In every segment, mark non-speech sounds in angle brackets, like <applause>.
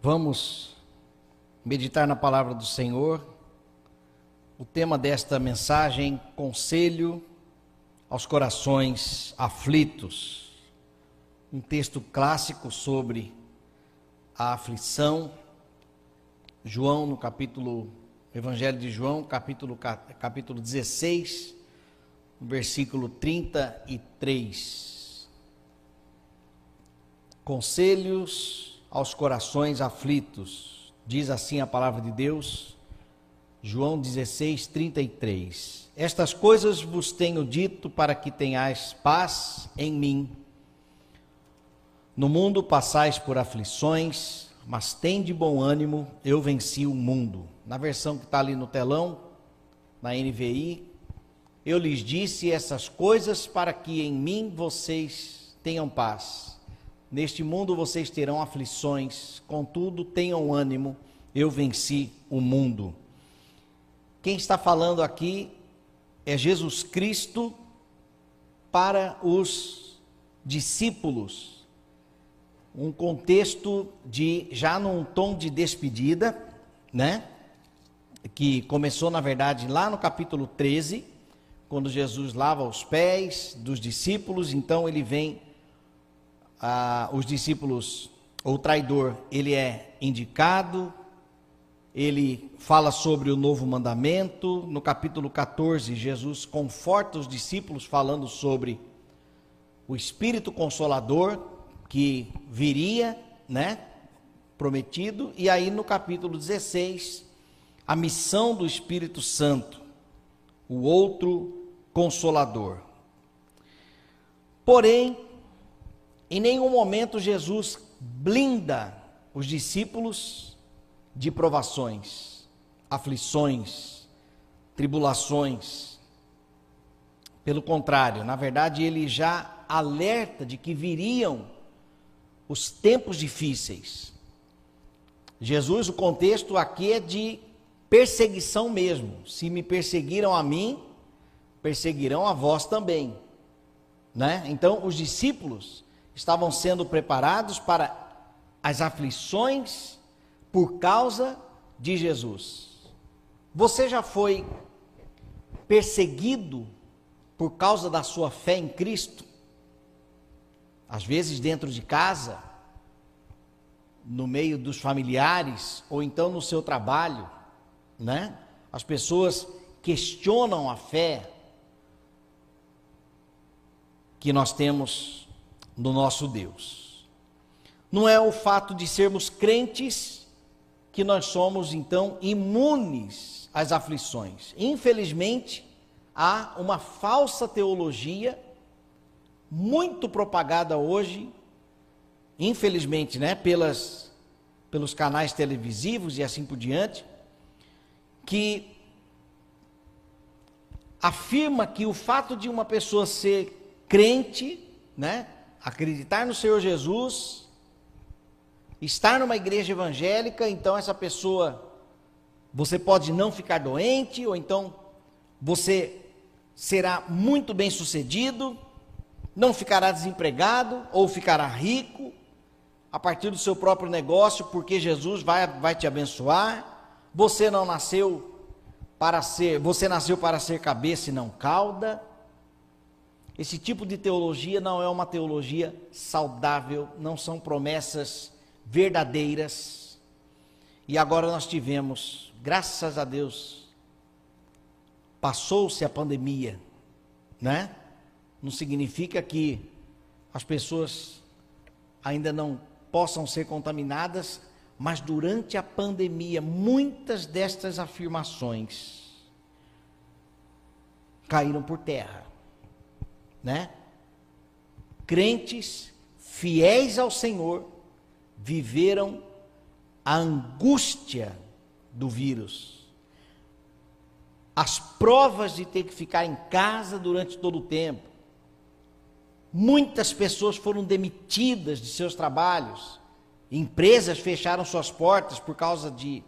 Vamos meditar na palavra do Senhor. O tema desta mensagem: conselho aos corações aflitos. Um texto clássico sobre a aflição. João, no capítulo, Evangelho de João, capítulo, capítulo 16, versículo 33. Conselhos aos corações aflitos. Diz assim a palavra de Deus, João 16, 33. Estas coisas vos tenho dito para que tenhais paz em mim. No mundo passais por aflições, mas tem de bom ânimo, eu venci o mundo. Na versão que está ali no telão, na NVI, eu lhes disse essas coisas para que em mim vocês tenham paz. Neste mundo vocês terão aflições, contudo, tenham ânimo, eu venci o mundo. Quem está falando aqui é Jesus Cristo para os discípulos. Um contexto de já num tom de despedida, né? Que começou na verdade lá no capítulo 13, quando Jesus lava os pés dos discípulos, então ele vem ah, os discípulos, ou o traidor, ele é indicado, ele fala sobre o novo mandamento. No capítulo 14, Jesus conforta os discípulos falando sobre o Espírito Consolador que viria, né? Prometido. E aí no capítulo 16, a missão do Espírito Santo, o outro Consolador. Porém, em nenhum momento Jesus blinda os discípulos de provações, aflições, tribulações. Pelo contrário, na verdade, ele já alerta de que viriam os tempos difíceis. Jesus, o contexto aqui é de perseguição mesmo. Se me perseguiram a mim, perseguirão a vós também. Né? Então, os discípulos estavam sendo preparados para as aflições por causa de Jesus. Você já foi perseguido por causa da sua fé em Cristo? Às vezes dentro de casa, no meio dos familiares ou então no seu trabalho, né? As pessoas questionam a fé que nós temos no nosso Deus. Não é o fato de sermos crentes que nós somos então imunes às aflições. Infelizmente, há uma falsa teologia muito propagada hoje, infelizmente, né, pelas pelos canais televisivos e assim por diante, que afirma que o fato de uma pessoa ser crente, né, acreditar no Senhor Jesus, estar numa igreja evangélica, então essa pessoa, você pode não ficar doente, ou então você será muito bem sucedido, não ficará desempregado, ou ficará rico, a partir do seu próprio negócio, porque Jesus vai, vai te abençoar. Você não nasceu para ser, você nasceu para ser cabeça e não cauda. Esse tipo de teologia não é uma teologia saudável, não são promessas verdadeiras. E agora nós tivemos, graças a Deus, passou-se a pandemia, né? Não significa que as pessoas ainda não possam ser contaminadas, mas durante a pandemia, muitas destas afirmações caíram por terra né? Crentes fiéis ao Senhor viveram a angústia do vírus. As provas de ter que ficar em casa durante todo o tempo. Muitas pessoas foram demitidas de seus trabalhos. Empresas fecharam suas portas por causa de,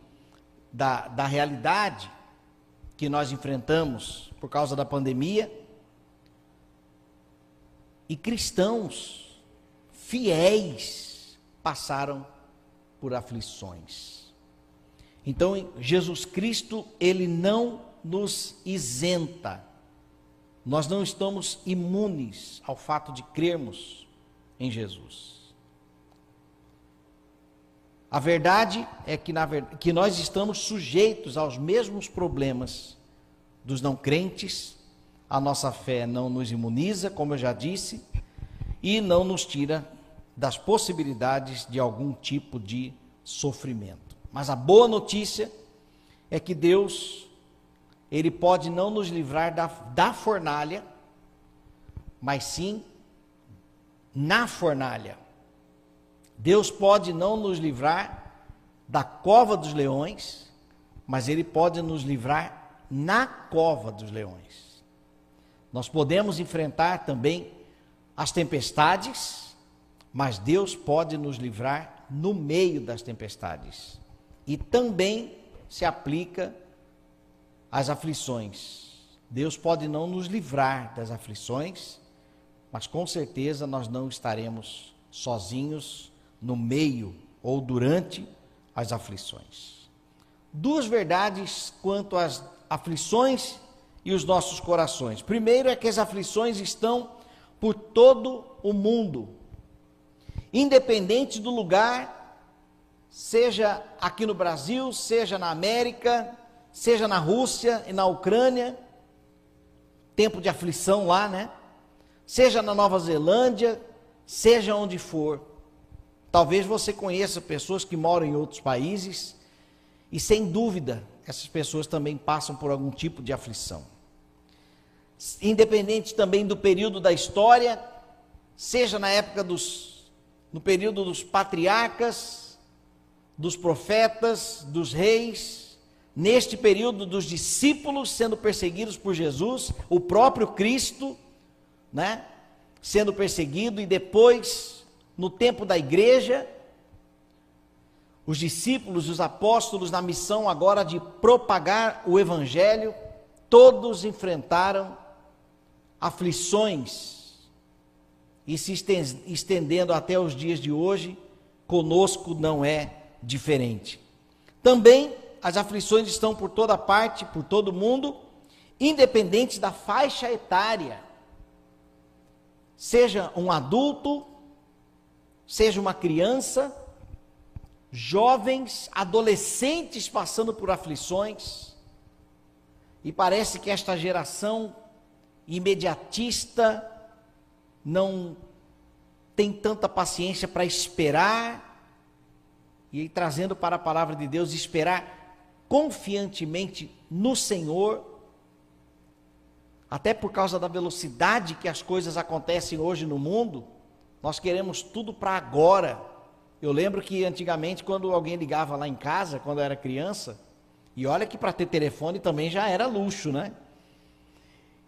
da, da realidade que nós enfrentamos por causa da pandemia e cristãos fiéis passaram por aflições. Então, Jesus Cristo, ele não nos isenta. Nós não estamos imunes ao fato de crermos em Jesus. A verdade é que, na, que nós estamos sujeitos aos mesmos problemas dos não crentes. A nossa fé não nos imuniza, como eu já disse, e não nos tira das possibilidades de algum tipo de sofrimento. Mas a boa notícia é que Deus, Ele pode não nos livrar da, da fornalha, mas sim na fornalha. Deus pode não nos livrar da cova dos leões, mas Ele pode nos livrar na cova dos leões. Nós podemos enfrentar também as tempestades, mas Deus pode nos livrar no meio das tempestades. E também se aplica às aflições. Deus pode não nos livrar das aflições, mas com certeza nós não estaremos sozinhos no meio ou durante as aflições. Duas verdades quanto às aflições e os nossos corações. Primeiro é que as aflições estão por todo o mundo, independente do lugar, seja aqui no Brasil, seja na América, seja na Rússia e na Ucrânia, tempo de aflição lá, né? Seja na Nova Zelândia, seja onde for. Talvez você conheça pessoas que moram em outros países e, sem dúvida, essas pessoas também passam por algum tipo de aflição. Independente também do período da história, seja na época dos, no período dos patriarcas, dos profetas, dos reis, neste período dos discípulos sendo perseguidos por Jesus, o próprio Cristo, né, sendo perseguido e depois no tempo da igreja, os discípulos, os apóstolos, na missão agora de propagar o evangelho, todos enfrentaram aflições e se estendendo até os dias de hoje, conosco não é diferente. Também as aflições estão por toda parte, por todo mundo, independente da faixa etária. Seja um adulto, seja uma criança, jovens, adolescentes passando por aflições, e parece que esta geração imediatista não tem tanta paciência para esperar, e trazendo para a palavra de Deus, esperar confiantemente no Senhor, até por causa da velocidade que as coisas acontecem hoje no mundo nós queremos tudo para agora. Eu lembro que antigamente, quando alguém ligava lá em casa, quando eu era criança, e olha que para ter telefone também já era luxo, né?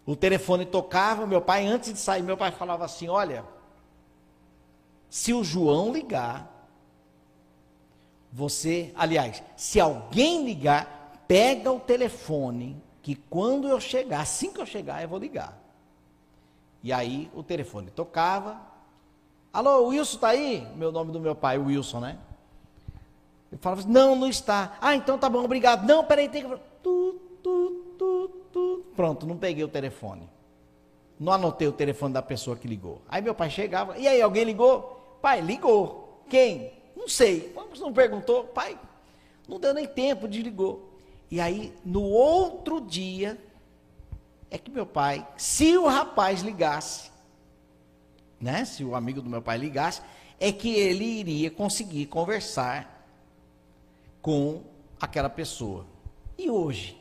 O telefone tocava, meu pai, antes de sair, meu pai falava assim: Olha, se o João ligar, você, aliás, se alguém ligar, pega o telefone, que quando eu chegar, assim que eu chegar, eu vou ligar. E aí o telefone tocava, Alô, Wilson está aí? Meu nome do meu pai, Wilson, né? Eu falava assim, não, não está. Ah, então tá bom, obrigado. Não, peraí, tem que. Tu, tu, tu, tu. Pronto, não peguei o telefone. Não anotei o telefone da pessoa que ligou. Aí meu pai chegava, e aí, alguém ligou? Pai, ligou. Quem? Não sei. Vamos, não perguntou? Pai, não deu nem tempo, desligou. E aí, no outro dia, é que meu pai, se o rapaz ligasse, né, se o amigo do meu pai ligasse, é que ele iria conseguir conversar com aquela pessoa. E hoje?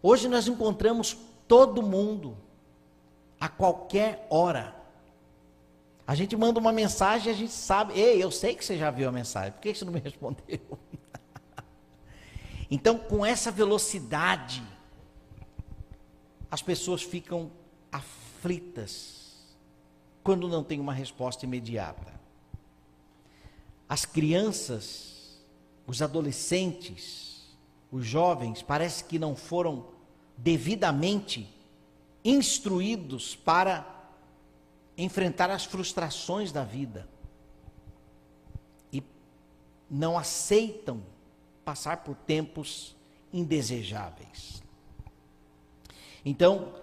Hoje nós encontramos todo mundo, a qualquer hora. A gente manda uma mensagem a gente sabe, ei, eu sei que você já viu a mensagem, por que você não me <laughs> respondeu? <laughs> então, com essa velocidade, as pessoas ficam aflitas quando não tem uma resposta imediata. As crianças, os adolescentes, os jovens, parece que não foram devidamente instruídos para enfrentar as frustrações da vida. E não aceitam passar por tempos indesejáveis. Então,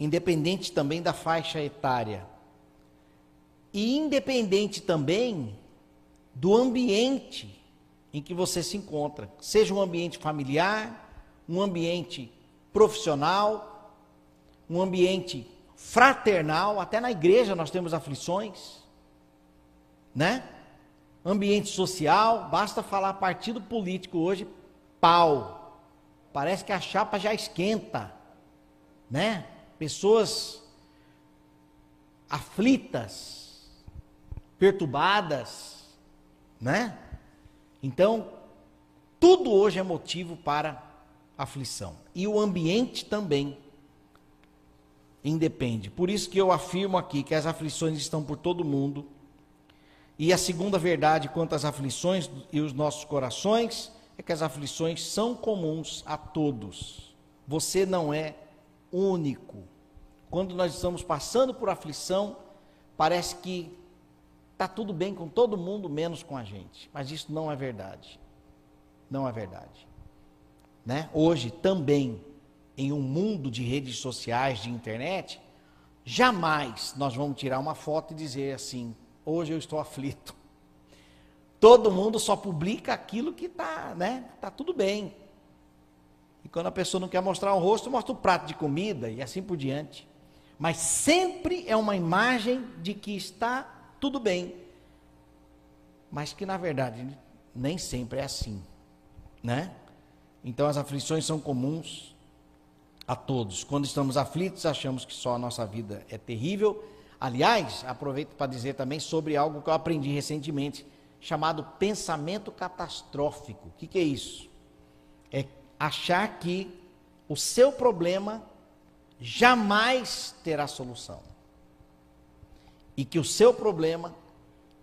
independente também da faixa etária, e independente também do ambiente em que você se encontra, seja um ambiente familiar, um ambiente profissional, um ambiente fraternal, até na igreja nós temos aflições, né? Ambiente social, basta falar partido político hoje, pau. Parece que a chapa já esquenta, né? Pessoas aflitas, perturbadas, né? Então, tudo hoje é motivo para aflição. E o ambiente também independe. Por isso que eu afirmo aqui que as aflições estão por todo mundo. E a segunda verdade quanto às aflições e os nossos corações é que as aflições são comuns a todos. Você não é único. Quando nós estamos passando por aflição, parece que está tudo bem com todo mundo, menos com a gente. Mas isso não é verdade. Não é verdade. Né? Hoje, também, em um mundo de redes sociais, de internet, jamais nós vamos tirar uma foto e dizer assim: hoje eu estou aflito. Todo mundo só publica aquilo que está, né? Está tudo bem. E quando a pessoa não quer mostrar o rosto, mostra o prato de comida e assim por diante. Mas sempre é uma imagem de que está tudo bem. Mas que na verdade nem sempre é assim, né? Então as aflições são comuns a todos. Quando estamos aflitos, achamos que só a nossa vida é terrível. Aliás, aproveito para dizer também sobre algo que eu aprendi recentemente chamado pensamento catastrófico. O que, que é isso? É achar que o seu problema jamais terá solução. E que o seu problema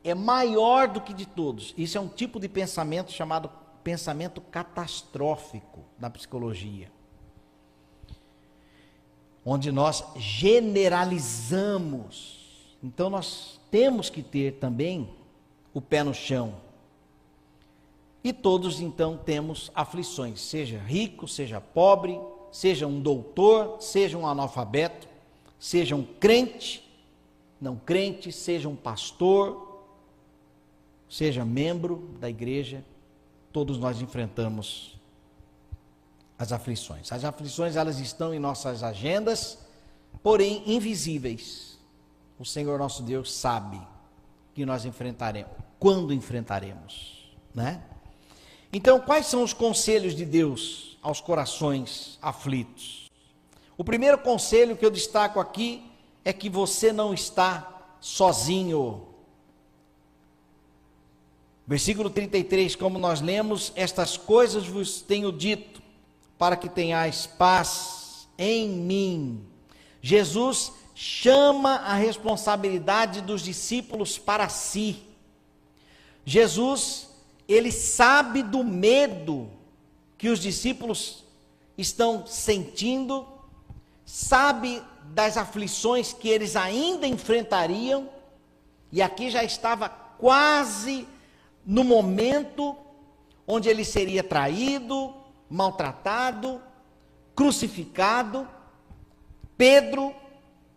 é maior do que de todos. Isso é um tipo de pensamento chamado pensamento catastrófico na psicologia. Onde nós generalizamos. Então nós temos que ter também o pé no chão. E todos então temos aflições, seja rico, seja pobre, seja um doutor, seja um analfabeto, seja um crente, não crente, seja um pastor, seja membro da igreja, todos nós enfrentamos as aflições. As aflições elas estão em nossas agendas, porém invisíveis. O Senhor nosso Deus sabe que nós enfrentaremos, quando enfrentaremos, né? Então, quais são os conselhos de Deus aos corações aflitos? O primeiro conselho que eu destaco aqui é que você não está sozinho. Versículo 33, como nós lemos, estas coisas vos tenho dito, para que tenhais paz em mim. Jesus chama a responsabilidade dos discípulos para si. Jesus, ele sabe do medo que os discípulos estão sentindo, sabe das aflições que eles ainda enfrentariam, e aqui já estava quase no momento onde ele seria traído, maltratado, crucificado. Pedro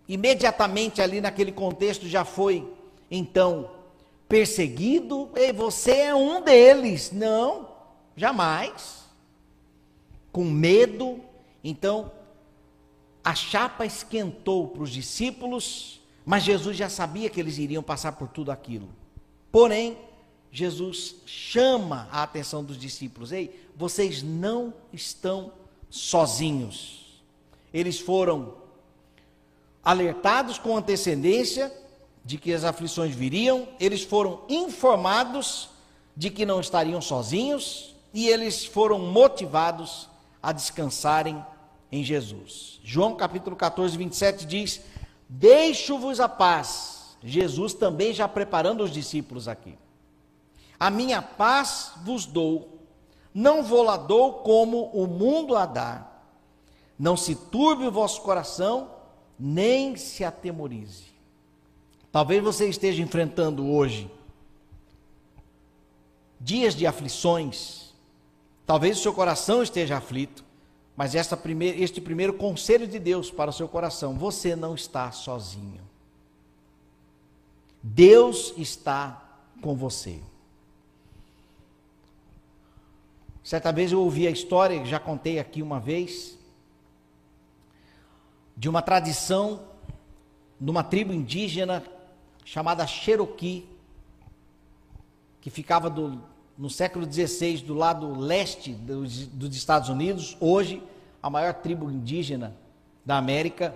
imediatamente ali naquele contexto já foi então perseguido, e você é um deles. Não, jamais. Com medo, então a chapa esquentou para os discípulos, mas Jesus já sabia que eles iriam passar por tudo aquilo. Porém, Jesus chama a atenção dos discípulos: ei, vocês não estão sozinhos. Eles foram alertados com antecedência de que as aflições viriam, eles foram informados de que não estariam sozinhos e eles foram motivados a descansarem em Jesus. João capítulo 14, 27 diz: Deixo-vos a paz. Jesus também já preparando os discípulos aqui. A minha paz vos dou, não vou lá dou como o mundo a dá. Não se turbe o vosso coração, nem se atemorize. Talvez você esteja enfrentando hoje dias de aflições, talvez o seu coração esteja aflito, mas esta primeir, este primeiro conselho de Deus para o seu coração: você não está sozinho. Deus está com você. Certa vez eu ouvi a história, já contei aqui uma vez, de uma tradição numa tribo indígena chamada Cherokee, que ficava do, no século XVI do lado leste dos, dos Estados Unidos, hoje a maior tribo indígena da América.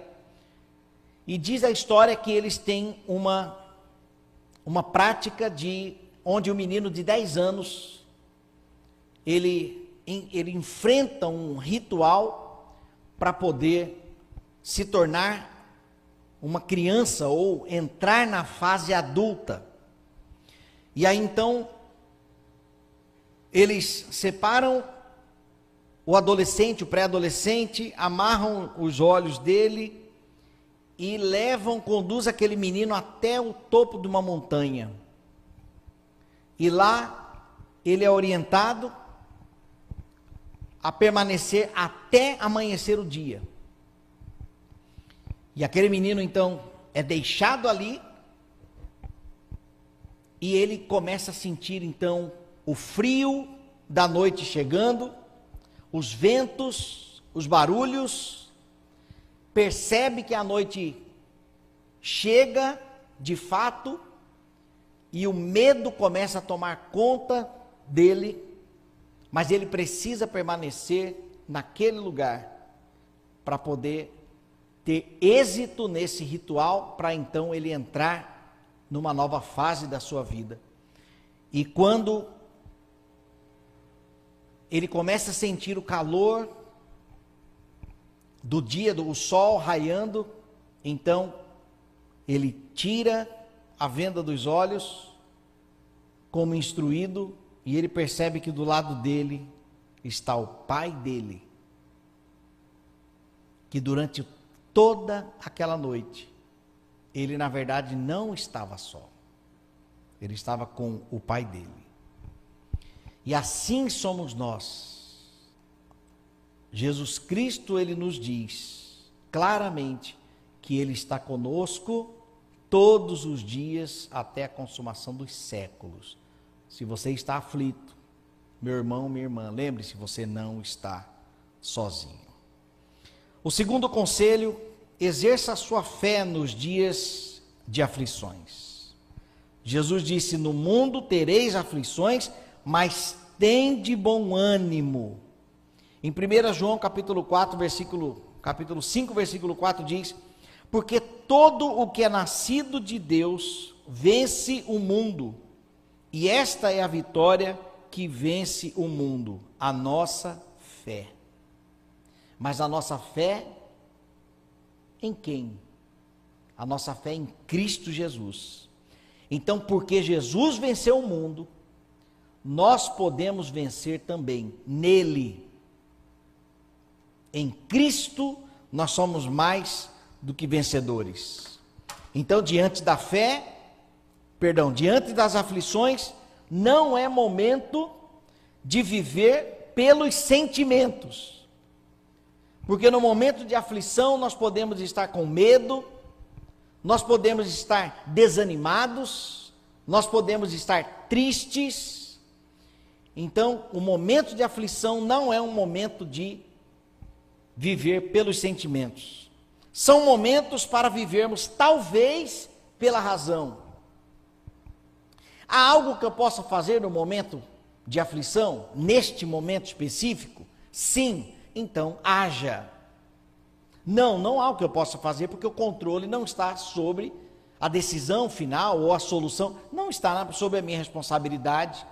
E diz a história que eles têm uma, uma prática de onde o menino de 10 anos ele, ele enfrenta um ritual para poder se tornar uma criança ou entrar na fase adulta. E aí então eles separam o adolescente, o pré-adolescente, amarram os olhos dele e levam, conduz aquele menino até o topo de uma montanha. E lá ele é orientado a permanecer até amanhecer o dia. E aquele menino então é deixado ali e ele começa a sentir então o frio da noite chegando, os ventos, os barulhos, percebe que a noite chega de fato e o medo começa a tomar conta dele mas ele precisa permanecer naquele lugar para poder ter êxito nesse ritual, para então ele entrar numa nova fase da sua vida. E quando ele começa a sentir o calor do dia, do sol raiando, então ele tira a venda dos olhos, como instruído, e ele percebe que do lado dele está o pai dele, que durante toda aquela noite, ele na verdade não estava só, ele estava com o pai dele. E assim somos nós. Jesus Cristo, ele nos diz claramente que ele está conosco todos os dias até a consumação dos séculos. Se você está aflito, meu irmão, minha irmã, lembre-se, você não está sozinho. O segundo conselho, exerça a sua fé nos dias de aflições. Jesus disse: No mundo tereis aflições, mas tem de bom ânimo. Em 1 João capítulo 4, versículo, capítulo 5, versículo 4 diz: Porque todo o que é nascido de Deus vence o mundo. E esta é a vitória que vence o mundo, a nossa fé. Mas a nossa fé em quem? A nossa fé em Cristo Jesus. Então, porque Jesus venceu o mundo, nós podemos vencer também nele. Em Cristo, nós somos mais do que vencedores. Então, diante da fé, perdão, diante das aflições, não é momento de viver pelos sentimentos. Porque no momento de aflição nós podemos estar com medo, nós podemos estar desanimados, nós podemos estar tristes. Então, o momento de aflição não é um momento de viver pelos sentimentos. São momentos para vivermos, talvez, pela razão. Há algo que eu possa fazer no momento de aflição, neste momento específico? Sim, então haja. Não, não há o que eu possa fazer, porque o controle não está sobre a decisão final ou a solução, não está sobre a minha responsabilidade.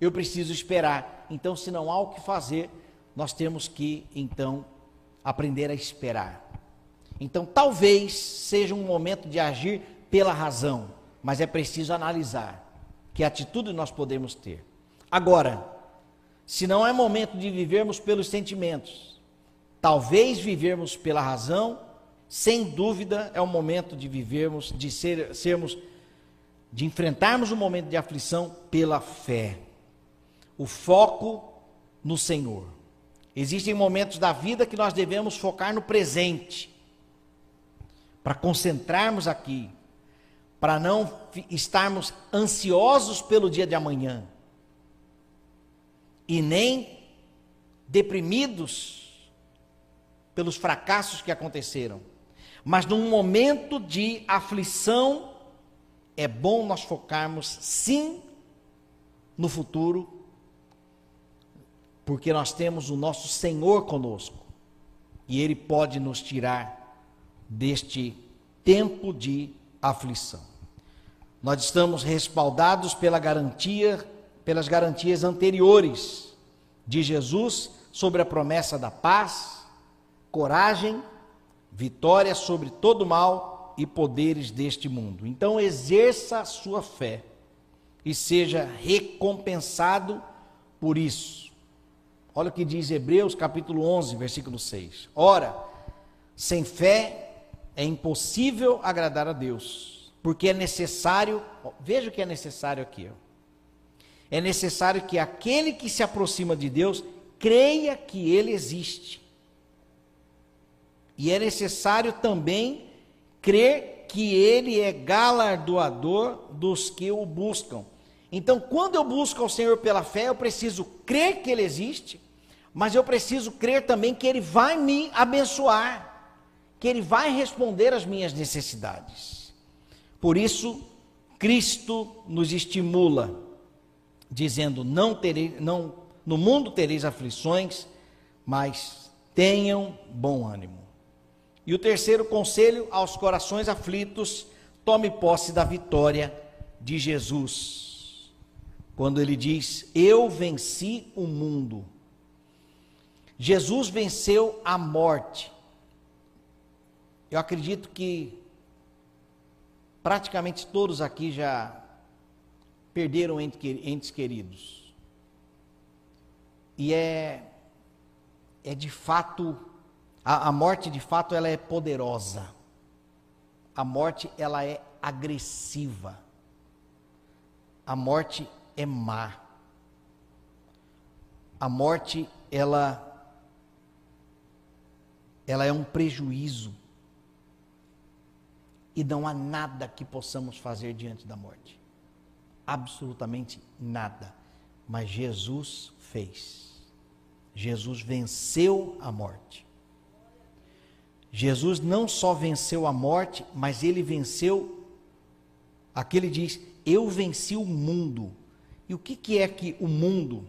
Eu preciso esperar. Então, se não há o que fazer, nós temos que, então, aprender a esperar. Então, talvez seja um momento de agir pela razão, mas é preciso analisar que atitude nós podemos ter. Agora, se não é momento de vivermos pelos sentimentos, talvez vivermos pela razão, sem dúvida é o momento de vivermos, de ser, sermos, de enfrentarmos o um momento de aflição pela fé. O foco no Senhor. Existem momentos da vida que nós devemos focar no presente, para concentrarmos aqui, para não estarmos ansiosos pelo dia de amanhã e nem deprimidos pelos fracassos que aconteceram. Mas num momento de aflição, é bom nós focarmos sim no futuro, porque nós temos o nosso Senhor conosco e Ele pode nos tirar deste tempo de aflição. Nós estamos respaldados pela garantia, pelas garantias anteriores de Jesus sobre a promessa da paz, coragem, vitória sobre todo mal e poderes deste mundo. Então exerça a sua fé e seja recompensado por isso. Olha o que diz Hebreus capítulo 11, versículo 6. Ora, sem fé é impossível agradar a Deus porque é necessário, veja o que é necessário aqui. Ó. É necessário que aquele que se aproxima de Deus creia que ele existe. E é necessário também crer que ele é galardoador dos que o buscam. Então, quando eu busco ao Senhor pela fé, eu preciso crer que ele existe, mas eu preciso crer também que ele vai me abençoar, que ele vai responder às minhas necessidades. Por isso, Cristo nos estimula, dizendo: não terei, não, no mundo tereis aflições, mas tenham bom ânimo. E o terceiro conselho aos corações aflitos: tome posse da vitória de Jesus. Quando ele diz: Eu venci o mundo. Jesus venceu a morte. Eu acredito que praticamente todos aqui já perderam entes queridos. E é, é de fato, a, a morte de fato ela é poderosa. A morte ela é agressiva. A morte é má. A morte ela ela é um prejuízo e não há nada que possamos fazer diante da morte. Absolutamente nada. Mas Jesus fez. Jesus venceu a morte. Jesus não só venceu a morte, mas ele venceu. Aqui ele diz: Eu venci o mundo. E o que, que é que o mundo?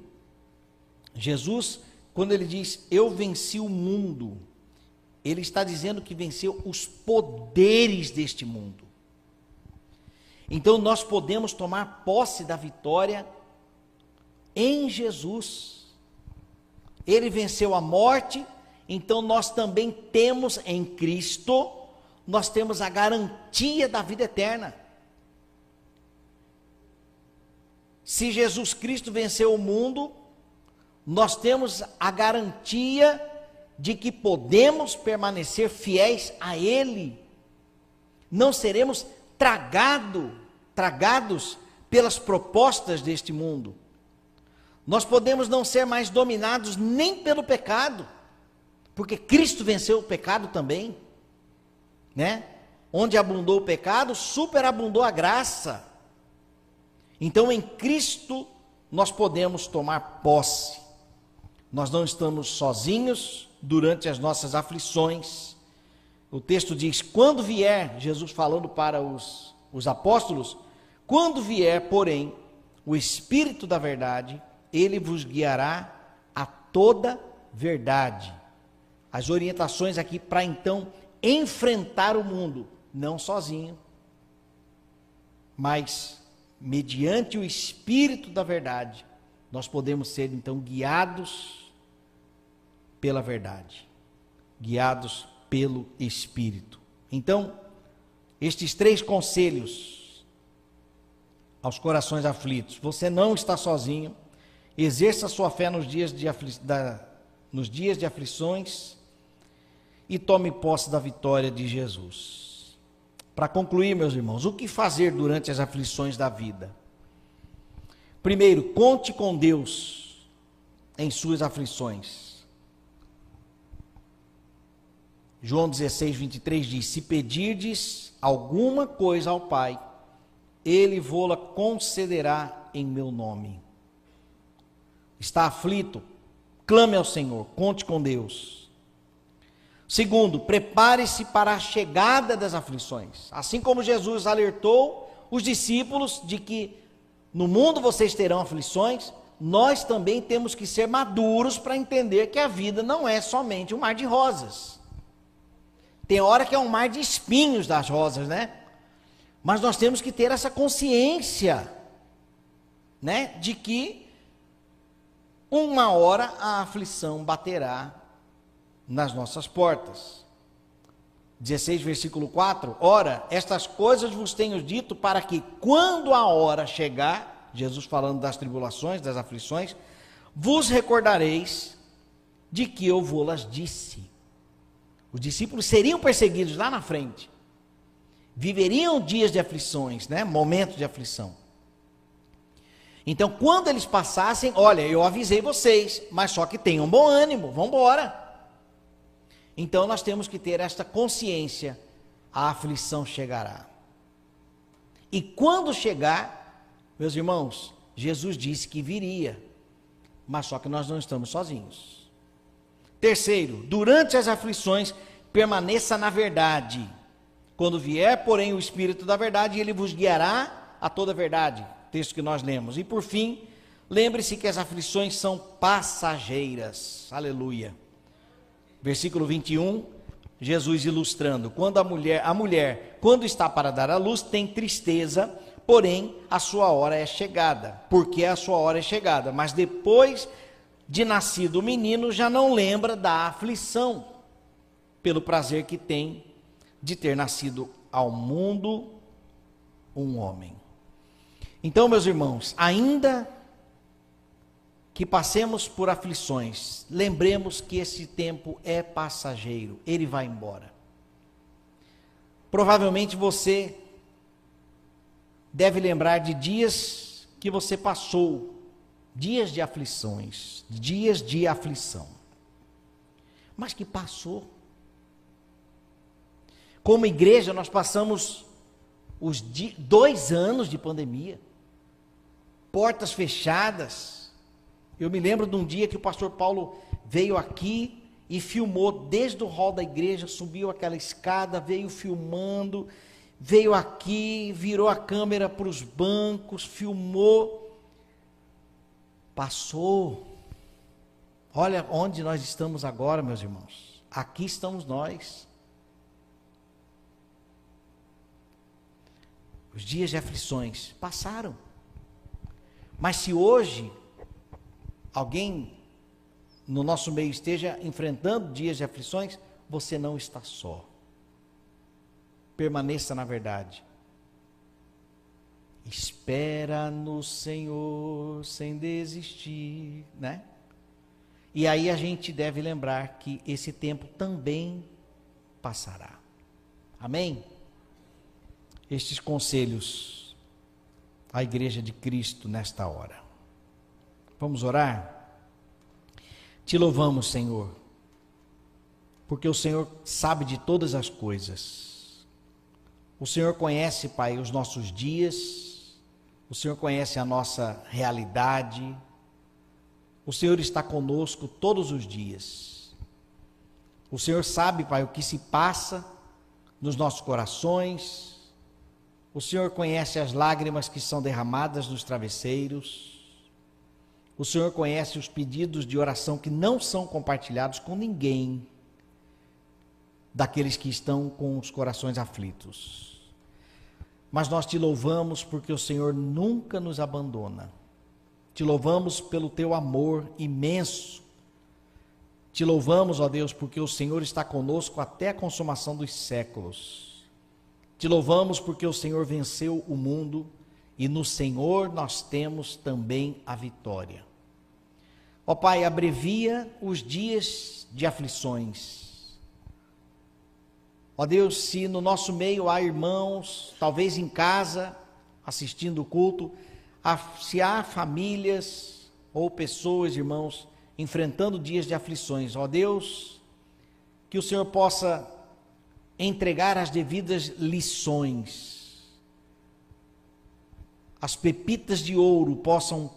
Jesus, quando ele diz Eu venci o mundo, ele está dizendo que venceu os poderes deste mundo. Então nós podemos tomar posse da vitória em Jesus. Ele venceu a morte, então nós também temos em Cristo, nós temos a garantia da vida eterna. Se Jesus Cristo venceu o mundo, nós temos a garantia de que podemos permanecer fiéis a Ele. Não seremos tragado, tragados pelas propostas deste mundo. Nós podemos não ser mais dominados nem pelo pecado, porque Cristo venceu o pecado também, né? Onde abundou o pecado, superabundou a graça. Então, em Cristo, nós podemos tomar posse. Nós não estamos sozinhos, durante as nossas aflições. O texto diz: quando vier, Jesus falando para os, os apóstolos, quando vier, porém, o Espírito da Verdade, ele vos guiará a toda verdade. As orientações aqui para então enfrentar o mundo, não sozinho, mas mediante o Espírito da Verdade, nós podemos ser então guiados pela verdade, guiados pelo Espírito. Então, estes três conselhos aos corações aflitos: você não está sozinho, exerça sua fé nos dias de, afli da, nos dias de aflições e tome posse da vitória de Jesus. Para concluir, meus irmãos, o que fazer durante as aflições da vida? Primeiro, conte com Deus em suas aflições. João 16, 23 diz: Se pedirdes alguma coisa ao Pai, Ele vô-la concederá em meu nome. Está aflito? Clame ao Senhor, conte com Deus. Segundo, prepare-se para a chegada das aflições. Assim como Jesus alertou os discípulos de que no mundo vocês terão aflições, nós também temos que ser maduros para entender que a vida não é somente um mar de rosas. Tem hora que é um mar de espinhos das rosas, né? Mas nós temos que ter essa consciência, né, de que uma hora a aflição baterá nas nossas portas. 16, versículo 4: Ora, estas coisas vos tenho dito para que, quando a hora chegar, Jesus falando das tribulações, das aflições, vos recordareis de que eu vou-las disse. Os discípulos seriam perseguidos lá na frente. Viveriam dias de aflições, né? Momentos de aflição. Então, quando eles passassem, olha, eu avisei vocês, mas só que tenham bom ânimo, vão embora. Então, nós temos que ter esta consciência: a aflição chegará. E quando chegar, meus irmãos, Jesus disse que viria, mas só que nós não estamos sozinhos. Terceiro, durante as aflições, permaneça na verdade. Quando vier, porém, o Espírito da verdade, ele vos guiará a toda a verdade. Texto que nós lemos. E por fim, lembre-se que as aflições são passageiras. Aleluia. Versículo 21, Jesus ilustrando: quando a mulher, a mulher, quando está para dar à luz, tem tristeza porém a sua hora é chegada, porque a sua hora é chegada, mas depois de nascido o menino já não lembra da aflição, pelo prazer que tem de ter nascido ao mundo um homem. Então, meus irmãos, ainda que passemos por aflições, lembremos que esse tempo é passageiro, ele vai embora. Provavelmente você deve lembrar de dias que você passou, dias de aflições, dias de aflição, mas que passou. Como igreja, nós passamos os dois anos de pandemia, portas fechadas. Eu me lembro de um dia que o pastor Paulo veio aqui e filmou desde o hall da igreja, subiu aquela escada, veio filmando veio aqui, virou a câmera para os bancos, filmou, passou. Olha onde nós estamos agora, meus irmãos. Aqui estamos nós. Os dias de aflições passaram. Mas se hoje alguém no nosso meio esteja enfrentando dias de aflições, você não está só permaneça na verdade. Espera no Senhor sem desistir, né? E aí a gente deve lembrar que esse tempo também passará. Amém? Estes conselhos à Igreja de Cristo nesta hora. Vamos orar? Te louvamos, Senhor, porque o Senhor sabe de todas as coisas. O Senhor conhece, Pai, os nossos dias, o Senhor conhece a nossa realidade, o Senhor está conosco todos os dias. O Senhor sabe, Pai, o que se passa nos nossos corações, o Senhor conhece as lágrimas que são derramadas nos travesseiros, o Senhor conhece os pedidos de oração que não são compartilhados com ninguém daqueles que estão com os corações aflitos. Mas nós te louvamos porque o Senhor nunca nos abandona. Te louvamos pelo teu amor imenso. Te louvamos, ó Deus, porque o Senhor está conosco até a consumação dos séculos. Te louvamos porque o Senhor venceu o mundo e no Senhor nós temos também a vitória. Ó Pai, abrevia os dias de aflições Ó Deus, se no nosso meio há irmãos, talvez em casa, assistindo o culto, se há famílias ou pessoas, irmãos, enfrentando dias de aflições. Ó Deus, que o Senhor possa entregar as devidas lições, as pepitas de ouro possam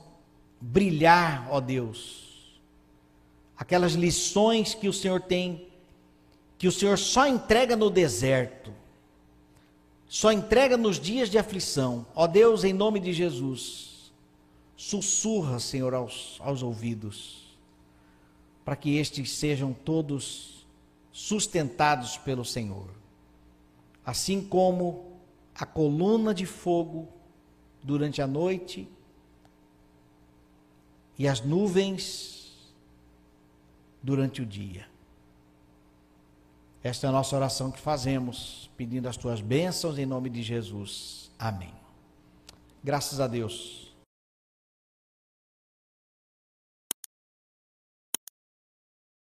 brilhar, ó Deus, aquelas lições que o Senhor tem, que o Senhor só entrega no deserto, só entrega nos dias de aflição. Ó Deus, em nome de Jesus, sussurra, Senhor, aos, aos ouvidos, para que estes sejam todos sustentados pelo Senhor. Assim como a coluna de fogo durante a noite e as nuvens durante o dia. Esta é a nossa oração que fazemos, pedindo as tuas bênçãos em nome de Jesus. Amém. Graças a Deus.